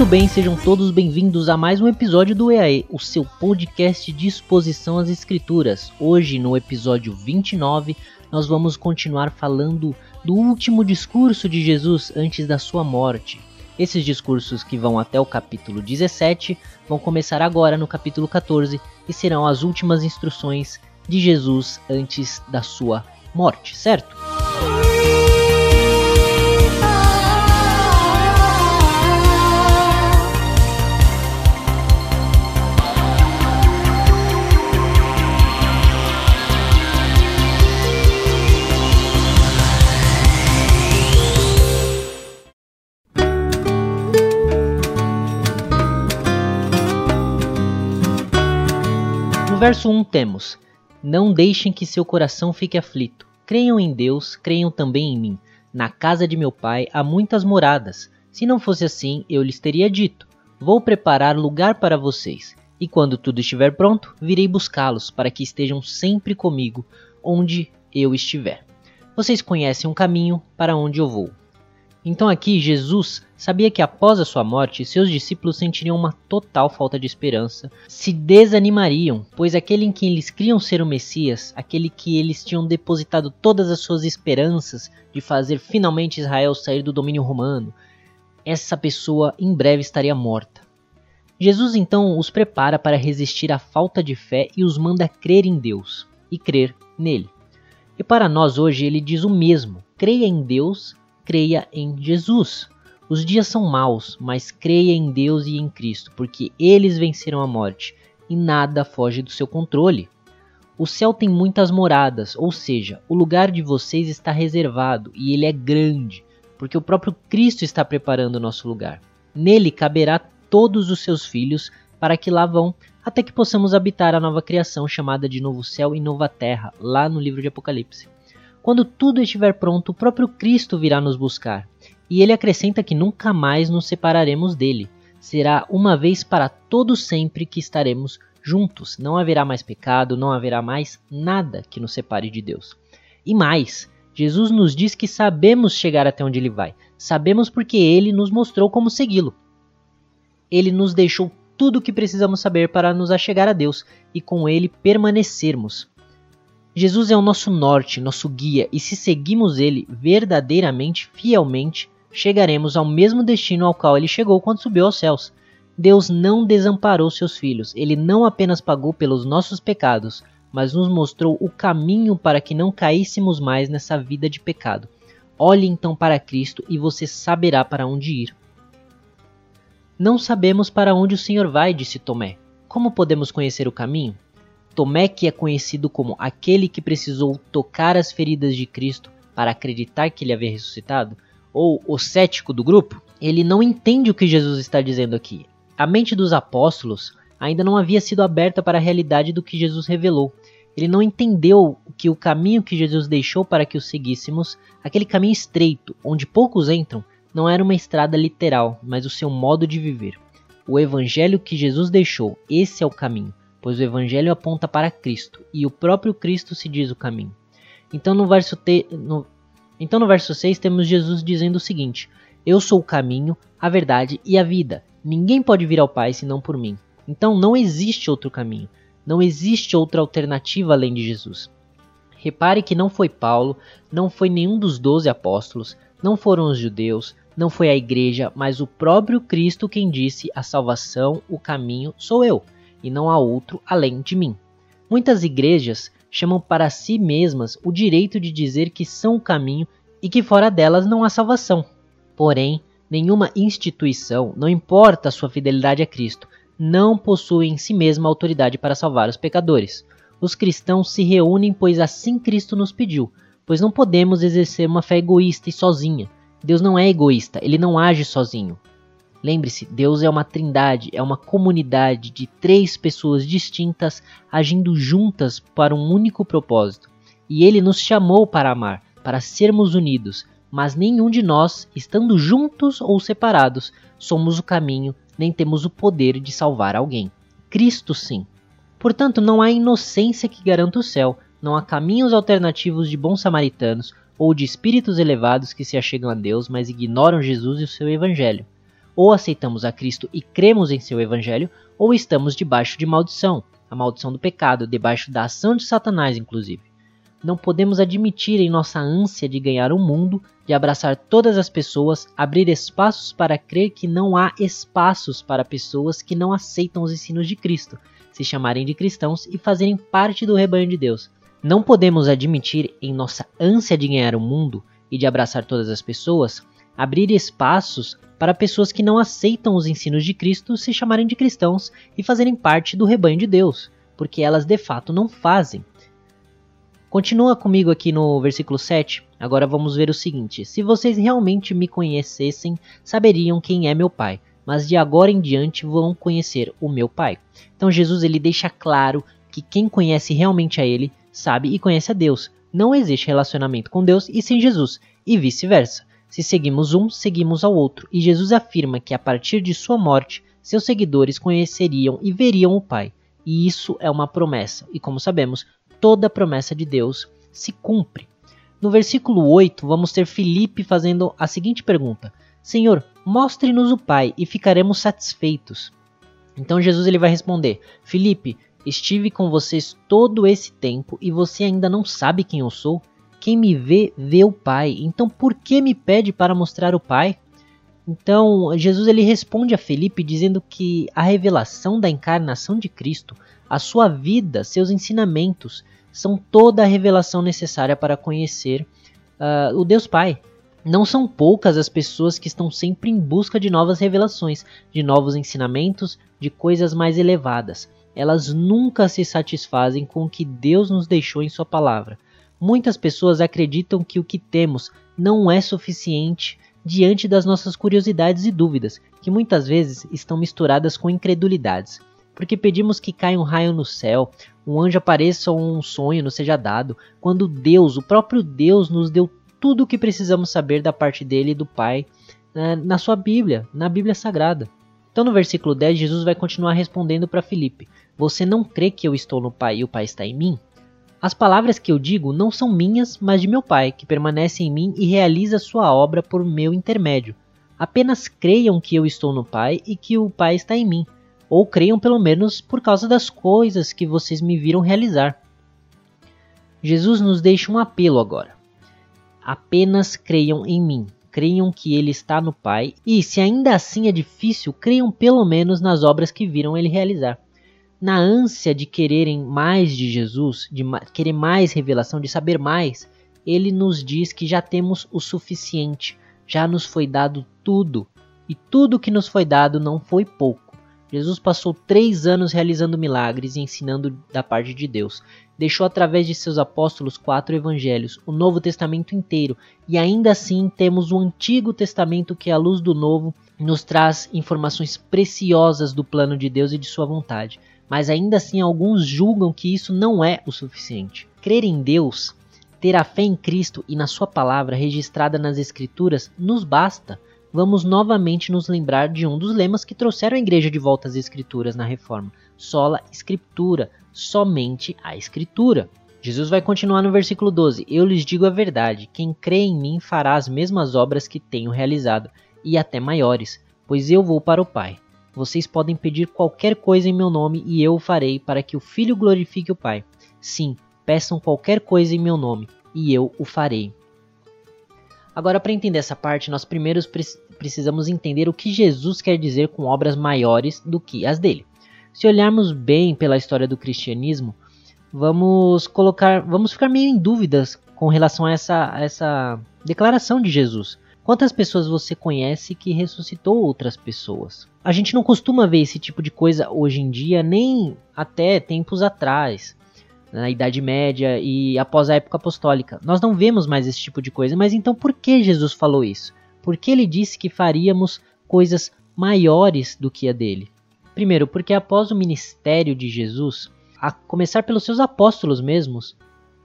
Muito bem, sejam todos bem-vindos a mais um episódio do EAE, o seu podcast de exposição às escrituras. Hoje, no episódio 29, nós vamos continuar falando do último discurso de Jesus antes da sua morte. Esses discursos que vão até o capítulo 17 vão começar agora no capítulo 14 e serão as últimas instruções de Jesus antes da sua morte, certo? Verso 1 temos: Não deixem que seu coração fique aflito. Creiam em Deus, creiam também em mim. Na casa de meu pai há muitas moradas. Se não fosse assim, eu lhes teria dito: Vou preparar lugar para vocês. E quando tudo estiver pronto, virei buscá-los, para que estejam sempre comigo, onde eu estiver. Vocês conhecem um caminho para onde eu vou. Então aqui Jesus sabia que após a sua morte, seus discípulos sentiriam uma total falta de esperança, se desanimariam, pois aquele em quem eles criam ser o Messias, aquele que eles tinham depositado todas as suas esperanças de fazer finalmente Israel sair do domínio romano, essa pessoa em breve estaria morta. Jesus então os prepara para resistir à falta de fé e os manda crer em Deus e crer nele. E para nós hoje ele diz o mesmo: creia em Deus creia em Jesus. Os dias são maus, mas creia em Deus e em Cristo, porque eles venceram a morte e nada foge do seu controle. O céu tem muitas moradas, ou seja, o lugar de vocês está reservado e ele é grande, porque o próprio Cristo está preparando o nosso lugar. Nele caberá todos os seus filhos para que lá vão, até que possamos habitar a nova criação chamada de novo céu e nova terra, lá no livro de Apocalipse. Quando tudo estiver pronto, o próprio Cristo virá nos buscar. E ele acrescenta que nunca mais nos separaremos dele. Será uma vez para todo sempre que estaremos juntos. Não haverá mais pecado, não haverá mais nada que nos separe de Deus. E mais, Jesus nos diz que sabemos chegar até onde ele vai. Sabemos porque ele nos mostrou como segui-lo. Ele nos deixou tudo o que precisamos saber para nos achegar a Deus e com ele permanecermos. Jesus é o nosso norte, nosso guia, e se seguimos ele verdadeiramente, fielmente, chegaremos ao mesmo destino ao qual ele chegou quando subiu aos céus. Deus não desamparou seus filhos, ele não apenas pagou pelos nossos pecados, mas nos mostrou o caminho para que não caíssemos mais nessa vida de pecado. Olhe então para Cristo e você saberá para onde ir. Não sabemos para onde o Senhor vai, disse Tomé. Como podemos conhecer o caminho? Tomé, que é conhecido como aquele que precisou tocar as feridas de Cristo para acreditar que ele havia ressuscitado, ou o cético do grupo, ele não entende o que Jesus está dizendo aqui. A mente dos apóstolos ainda não havia sido aberta para a realidade do que Jesus revelou. Ele não entendeu que o caminho que Jesus deixou para que o seguíssemos, aquele caminho estreito, onde poucos entram, não era uma estrada literal, mas o seu modo de viver. O evangelho que Jesus deixou, esse é o caminho pois o Evangelho aponta para Cristo e o próprio Cristo se diz o caminho. Então no verso, te, no, então no verso 6 temos Jesus dizendo o seguinte: Eu sou o caminho, a verdade e a vida. Ninguém pode vir ao Pai senão por mim. Então não existe outro caminho, não existe outra alternativa além de Jesus. Repare que não foi Paulo, não foi nenhum dos doze apóstolos, não foram os judeus, não foi a igreja, mas o próprio Cristo quem disse: A salvação, o caminho sou eu e não há outro além de mim. Muitas igrejas chamam para si mesmas o direito de dizer que são o caminho e que fora delas não há salvação. Porém, nenhuma instituição, não importa a sua fidelidade a Cristo, não possui em si mesma autoridade para salvar os pecadores. Os cristãos se reúnem pois assim Cristo nos pediu, pois não podemos exercer uma fé egoísta e sozinha. Deus não é egoísta, ele não age sozinho. Lembre-se, Deus é uma trindade, é uma comunidade de três pessoas distintas agindo juntas para um único propósito. E ele nos chamou para amar, para sermos unidos, mas nenhum de nós, estando juntos ou separados, somos o caminho, nem temos o poder de salvar alguém. Cristo sim. Portanto, não há inocência que garanta o céu, não há caminhos alternativos de bons samaritanos ou de espíritos elevados que se achegam a Deus, mas ignoram Jesus e o seu evangelho. Ou aceitamos a Cristo e cremos em seu evangelho, ou estamos debaixo de maldição, a maldição do pecado, debaixo da ação de Satanás, inclusive. Não podemos admitir em nossa ânsia de ganhar o mundo, de abraçar todas as pessoas, abrir espaços para crer que não há espaços para pessoas que não aceitam os ensinos de Cristo, se chamarem de cristãos e fazerem parte do rebanho de Deus. Não podemos admitir em nossa ânsia de ganhar o mundo e de abraçar todas as pessoas, abrir espaços para pessoas que não aceitam os ensinos de Cristo se chamarem de cristãos e fazerem parte do rebanho de Deus, porque elas de fato não fazem. Continua comigo aqui no versículo 7. Agora vamos ver o seguinte: Se vocês realmente me conhecessem, saberiam quem é meu Pai, mas de agora em diante vão conhecer o meu Pai. Então Jesus ele deixa claro que quem conhece realmente a ele sabe e conhece a Deus. Não existe relacionamento com Deus e sem Jesus, e vice-versa. Se seguimos um, seguimos ao outro. E Jesus afirma que a partir de sua morte, seus seguidores conheceriam e veriam o Pai. E isso é uma promessa. E como sabemos, toda promessa de Deus se cumpre. No versículo 8, vamos ter Filipe fazendo a seguinte pergunta: Senhor, mostre-nos o Pai e ficaremos satisfeitos. Então Jesus ele vai responder: Filipe, estive com vocês todo esse tempo e você ainda não sabe quem eu sou? Quem me vê, vê o Pai. Então por que me pede para mostrar o Pai? Então Jesus ele responde a Felipe dizendo que a revelação da encarnação de Cristo, a sua vida, seus ensinamentos, são toda a revelação necessária para conhecer uh, o Deus Pai. Não são poucas as pessoas que estão sempre em busca de novas revelações, de novos ensinamentos, de coisas mais elevadas. Elas nunca se satisfazem com o que Deus nos deixou em Sua palavra. Muitas pessoas acreditam que o que temos não é suficiente diante das nossas curiosidades e dúvidas, que muitas vezes estão misturadas com incredulidades. Porque pedimos que caia um raio no céu, um anjo apareça ou um sonho nos seja dado, quando Deus, o próprio Deus, nos deu tudo o que precisamos saber da parte dele e do Pai né, na sua Bíblia, na Bíblia Sagrada. Então no versículo 10, Jesus vai continuar respondendo para Filipe: Você não crê que eu estou no Pai e o Pai está em mim? As palavras que eu digo não são minhas, mas de meu Pai, que permanece em mim e realiza sua obra por meu intermédio. Apenas creiam que eu estou no Pai e que o Pai está em mim, ou creiam pelo menos por causa das coisas que vocês me viram realizar. Jesus nos deixa um apelo agora. Apenas creiam em mim, creiam que ele está no Pai, e se ainda assim é difícil, creiam pelo menos nas obras que viram ele realizar na ânsia de quererem mais de Jesus, de querer mais revelação, de saber mais, ele nos diz que já temos o suficiente, já nos foi dado tudo, e tudo que nos foi dado não foi pouco. Jesus passou três anos realizando milagres e ensinando da parte de Deus. Deixou através de seus apóstolos quatro evangelhos, o Novo Testamento inteiro, e ainda assim temos o Antigo Testamento que, à luz do Novo, nos traz informações preciosas do plano de Deus e de sua vontade mas ainda assim alguns julgam que isso não é o suficiente. Crer em Deus, ter a fé em Cristo e na Sua palavra registrada nas Escrituras nos basta. Vamos novamente nos lembrar de um dos lemas que trouxeram a igreja de volta às Escrituras na Reforma: sola Escritura, somente a Escritura. Jesus vai continuar no versículo 12: Eu lhes digo a verdade: quem crê em mim fará as mesmas obras que tenho realizado, e até maiores, pois eu vou para o Pai. Vocês podem pedir qualquer coisa em meu nome e eu o farei para que o Filho glorifique o Pai. Sim, peçam qualquer coisa em meu nome e eu o farei. Agora, para entender essa parte, nós primeiro precisamos entender o que Jesus quer dizer com obras maiores do que as dele. Se olharmos bem pela história do cristianismo, vamos colocar, vamos ficar meio em dúvidas com relação a essa, a essa declaração de Jesus. Quantas pessoas você conhece que ressuscitou outras pessoas? A gente não costuma ver esse tipo de coisa hoje em dia, nem até tempos atrás. na Idade Média e após a época apostólica. Nós não vemos mais esse tipo de coisa, mas então por que Jesus falou isso? Por que ele disse que faríamos coisas maiores do que a dele? Primeiro, porque após o ministério de Jesus, a começar pelos seus apóstolos mesmos,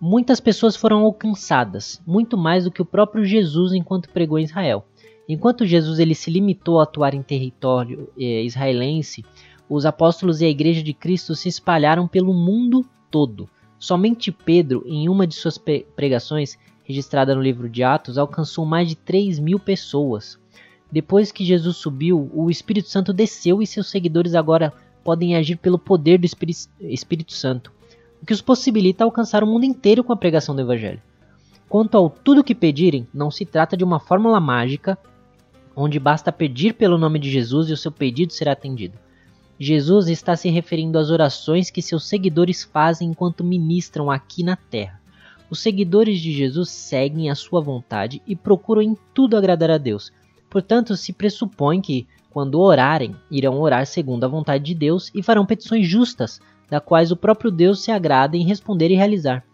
muitas pessoas foram alcançadas, muito mais do que o próprio Jesus enquanto pregou em Israel. Enquanto Jesus ele se limitou a atuar em território eh, israelense, os apóstolos e a igreja de Cristo se espalharam pelo mundo todo. Somente Pedro, em uma de suas pregações, registrada no livro de Atos, alcançou mais de 3 mil pessoas. Depois que Jesus subiu, o Espírito Santo desceu e seus seguidores agora podem agir pelo poder do Espírito Santo, o que os possibilita alcançar o mundo inteiro com a pregação do Evangelho. Quanto ao tudo que pedirem, não se trata de uma fórmula mágica onde basta pedir pelo nome de Jesus e o seu pedido será atendido. Jesus está se referindo às orações que seus seguidores fazem enquanto ministram aqui na terra. Os seguidores de Jesus seguem a sua vontade e procuram em tudo agradar a Deus. Portanto, se pressupõe que, quando orarem, irão orar segundo a vontade de Deus e farão petições justas, da quais o próprio Deus se agrada em responder e realizar.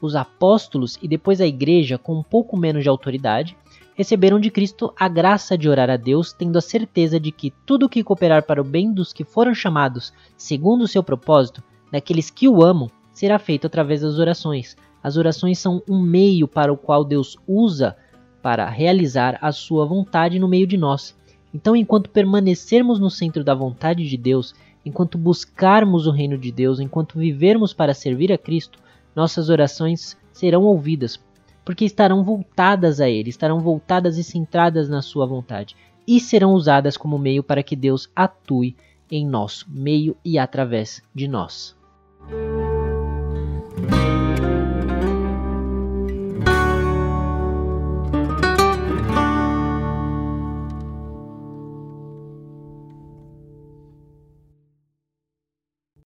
Os apóstolos e depois a igreja, com um pouco menos de autoridade, receberam de Cristo a graça de orar a Deus, tendo a certeza de que tudo que cooperar para o bem dos que foram chamados segundo o seu propósito, daqueles que o amam, será feito através das orações. As orações são um meio para o qual Deus usa para realizar a sua vontade no meio de nós. Então, enquanto permanecermos no centro da vontade de Deus, enquanto buscarmos o reino de Deus, enquanto vivermos para servir a Cristo, nossas orações serão ouvidas, porque estarão voltadas a Ele, estarão voltadas e centradas na Sua vontade, e serão usadas como meio para que Deus atue em nosso meio e através de nós.